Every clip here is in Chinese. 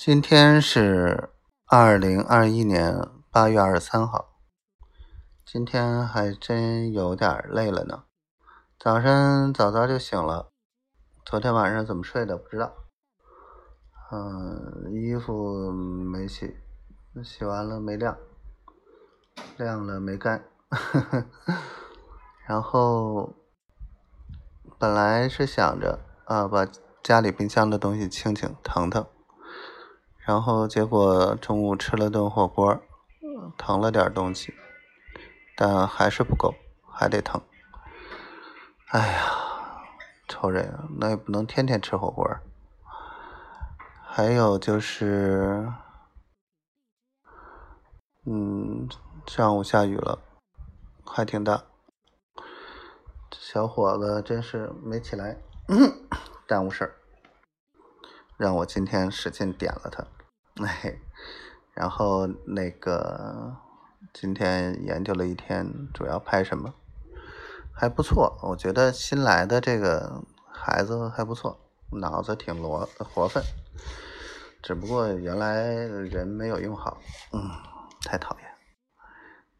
今天是二零二一年八月二十三号，今天还真有点累了呢。早晨早早就醒了，昨天晚上怎么睡的不知道。嗯，衣服没洗，洗完了没晾，晾了没干。然后本来是想着啊，把家里冰箱的东西清清腾腾。然后结果中午吃了顿火锅，疼了点东西，但还是不够，还得疼。哎呀，愁人啊！那也不能天天吃火锅。还有就是，嗯，上午下雨了，还挺大。小伙子真是没起来，耽误事儿，让我今天使劲点了他。哎，然后那个今天研究了一天，主要拍什么？还不错，我觉得新来的这个孩子还不错，脑子挺活活泛。只不过原来人没有用好，嗯，太讨厌。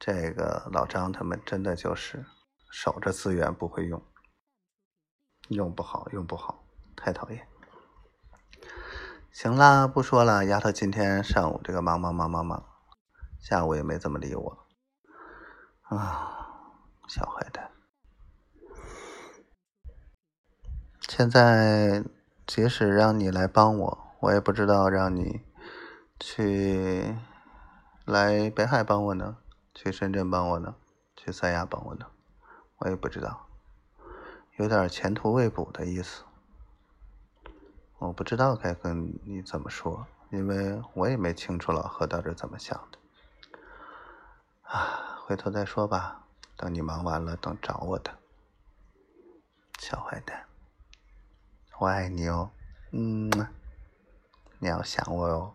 这个老张他们真的就是守着资源不会用，用不好，用不好，太讨厌。行啦，不说了。丫头今天上午这个忙忙忙忙忙，下午也没怎么理我。啊，小坏蛋！现在即使让你来帮我，我也不知道让你去来北海帮我呢，去深圳帮我呢，去三亚帮我呢，我也不知道，有点前途未卜的意思。我不知道该跟你怎么说，因为我也没清楚老何到底怎么想的。啊，回头再说吧，等你忙完了，等找我的，小坏蛋，我爱你哦，嗯，你要想我哦。